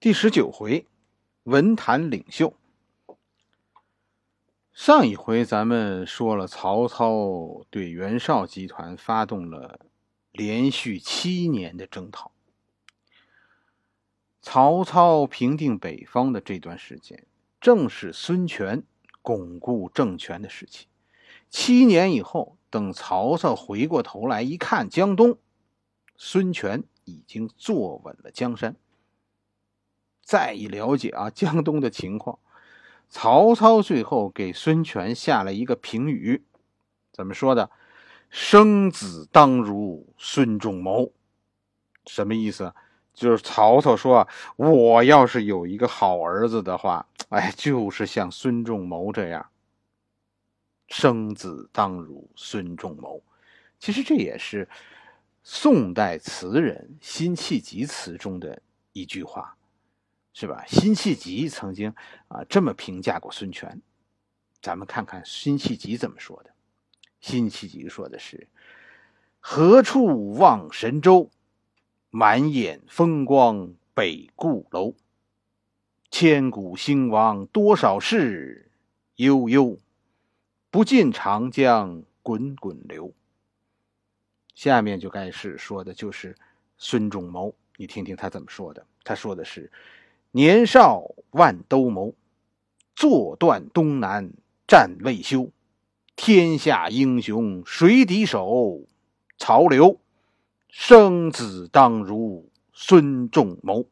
第十九回，文坛领袖。上一回咱们说了，曹操对袁绍集团发动了连续七年的征讨。曹操平定北方的这段时间，正是孙权巩固政权的时期。七年以后，等曹操回过头来一看，江东，孙权已经坐稳了江山。再一了解啊，江东的情况，曹操最后给孙权下了一个评语，怎么说的？生子当如孙仲谋，什么意思？就是曹操说，我要是有一个好儿子的话，哎，就是像孙仲谋这样。生子当如孙仲谋，其实这也是宋代词人辛弃疾词中的一句话。是吧？辛弃疾曾经啊这么评价过孙权，咱们看看辛弃疾怎么说的。辛弃疾说的是：“何处望神州，满眼风光北固楼。千古兴亡多少事，悠悠，不尽长江滚滚流。”下面就该是说的就是孙仲谋，你听听他怎么说的。他说的是。年少万兜鍪，坐断东南战未休。天下英雄谁敌手？曹刘，生子当如孙仲谋。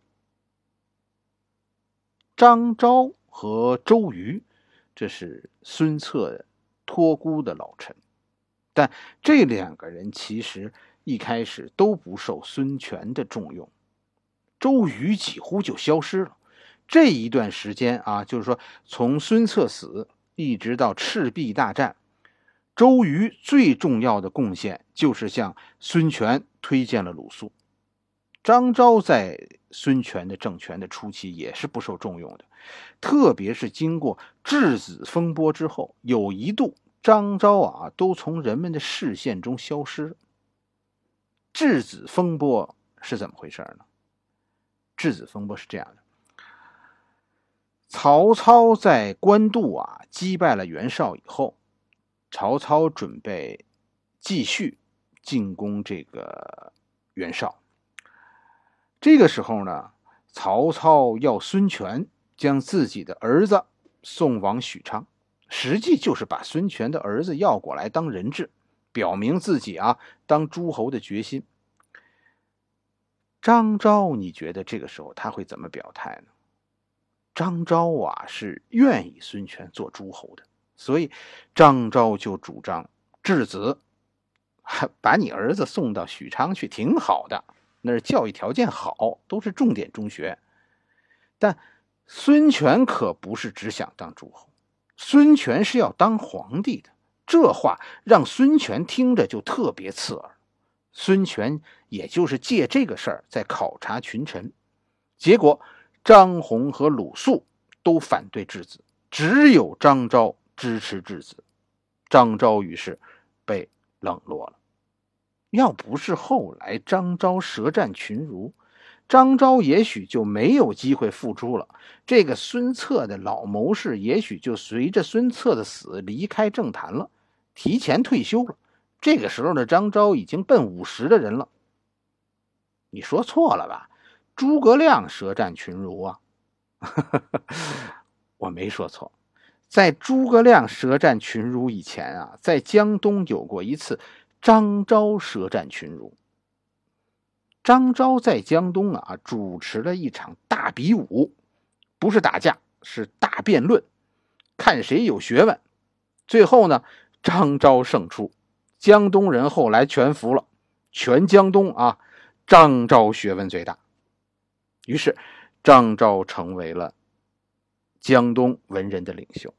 张昭和周瑜，这是孙策托孤的老臣，但这两个人其实一开始都不受孙权的重用。周瑜几乎就消失了。这一段时间啊，就是说，从孙策死一直到赤壁大战，周瑜最重要的贡献就是向孙权推荐了鲁肃。张昭在孙权的政权的初期也是不受重用的，特别是经过质子风波之后，有一度张昭啊都从人们的视线中消失。质子风波是怎么回事呢？质子风波是这样的。曹操在官渡啊击败了袁绍以后，曹操准备继续进攻这个袁绍。这个时候呢，曹操要孙权将自己的儿子送往许昌，实际就是把孙权的儿子要过来当人质，表明自己啊当诸侯的决心。张昭，你觉得这个时候他会怎么表态呢？张昭啊，是愿意孙权做诸侯的，所以张昭就主张质子，把你儿子送到许昌去，挺好的，那儿教育条件好，都是重点中学。但孙权可不是只想当诸侯，孙权是要当皇帝的。这话让孙权听着就特别刺耳。孙权也就是借这个事儿在考察群臣，结果。张宏和鲁肃都反对质子，只有张昭支持质子。张昭于是被冷落了。要不是后来张昭舌战群儒，张昭也许就没有机会复出了。这个孙策的老谋士，也许就随着孙策的死离开政坛了，提前退休了。这个时候的张昭已经奔五十的人了。你说错了吧？诸葛亮舌战群儒啊，我没说错。在诸葛亮舌战群儒以前啊，在江东有过一次张昭舌战群儒。张昭在江东啊主持了一场大比武，不是打架，是大辩论，看谁有学问。最后呢，张昭胜出，江东人后来全服了。全江东啊，张昭学问最大。于是，张昭成为了江东文人的领袖。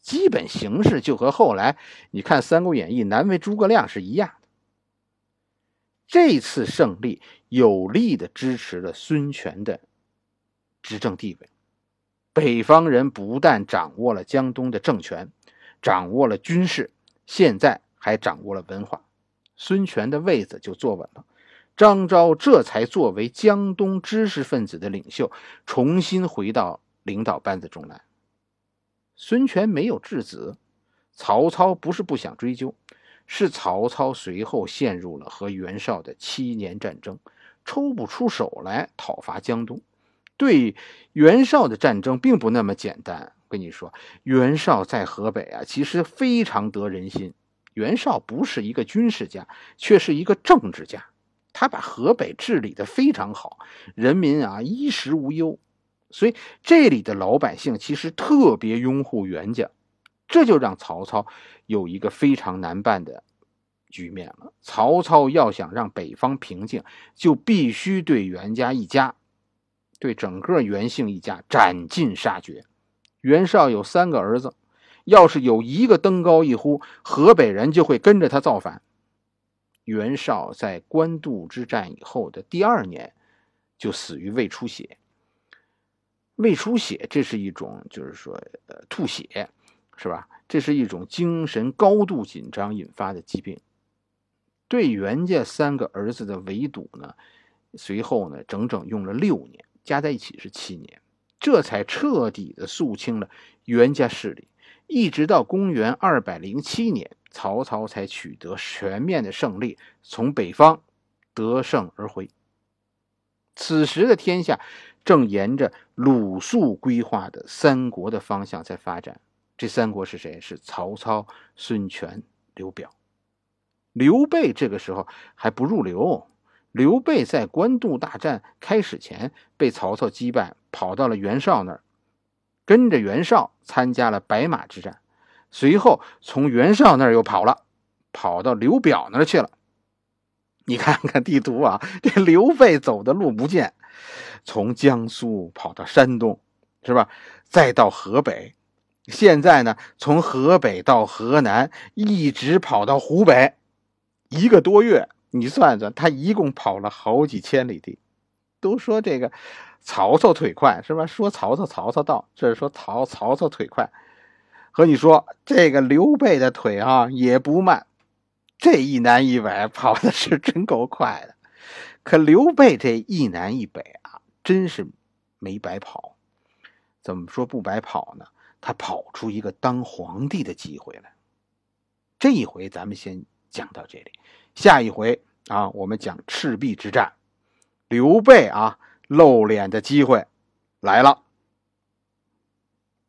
基本形式就和后来你看《三国演义》难为诸葛亮是一样的。这次胜利有力的支持了孙权的执政地位。北方人不但掌握了江东的政权，掌握了军事，现在还掌握了文化。孙权的位子就坐稳了。张昭这才作为江东知识分子的领袖，重新回到领导班子中来。孙权没有质子，曹操不是不想追究，是曹操随后陷入了和袁绍的七年战争，抽不出手来讨伐江东。对袁绍的战争并不那么简单。跟你说，袁绍在河北啊，其实非常得人心。袁绍不是一个军事家，却是一个政治家。他把河北治理的非常好，人民啊衣食无忧，所以这里的老百姓其实特别拥护袁家，这就让曹操有一个非常难办的局面了。曹操要想让北方平静，就必须对袁家一家，对整个袁姓一家斩尽杀绝。袁绍有三个儿子，要是有一个登高一呼，河北人就会跟着他造反。袁绍在官渡之战以后的第二年，就死于胃出血。胃出血，这是一种，就是说，呃，吐血，是吧？这是一种精神高度紧张引发的疾病。对袁家三个儿子的围堵呢，随后呢，整整用了六年，加在一起是七年。这才彻底的肃清了袁家势力，一直到公元二百零七年，曹操才取得全面的胜利，从北方得胜而回。此时的天下正沿着鲁肃规划的三国的方向在发展。这三国是谁？是曹操、孙权、刘表。刘备这个时候还不入流。刘备在官渡大战开始前被曹操击败，跑到了袁绍那儿，跟着袁绍参加了白马之战，随后从袁绍那儿又跑了，跑到刘表那儿去了。你看看地图啊，这刘备走的路不见，从江苏跑到山东，是吧？再到河北，现在呢，从河北到河南，一直跑到湖北，一个多月。你算算，他一共跑了好几千里地。都说这个曹操腿快是吧？说曹操，曹操到，这是说曹曹操腿快。和你说，这个刘备的腿啊也不慢，这一南一北跑的是真够快的。可刘备这一南一北啊，真是没白跑。怎么说不白跑呢？他跑出一个当皇帝的机会来。这一回咱们先讲到这里。下一回啊，我们讲赤壁之战，刘备啊露脸的机会来了。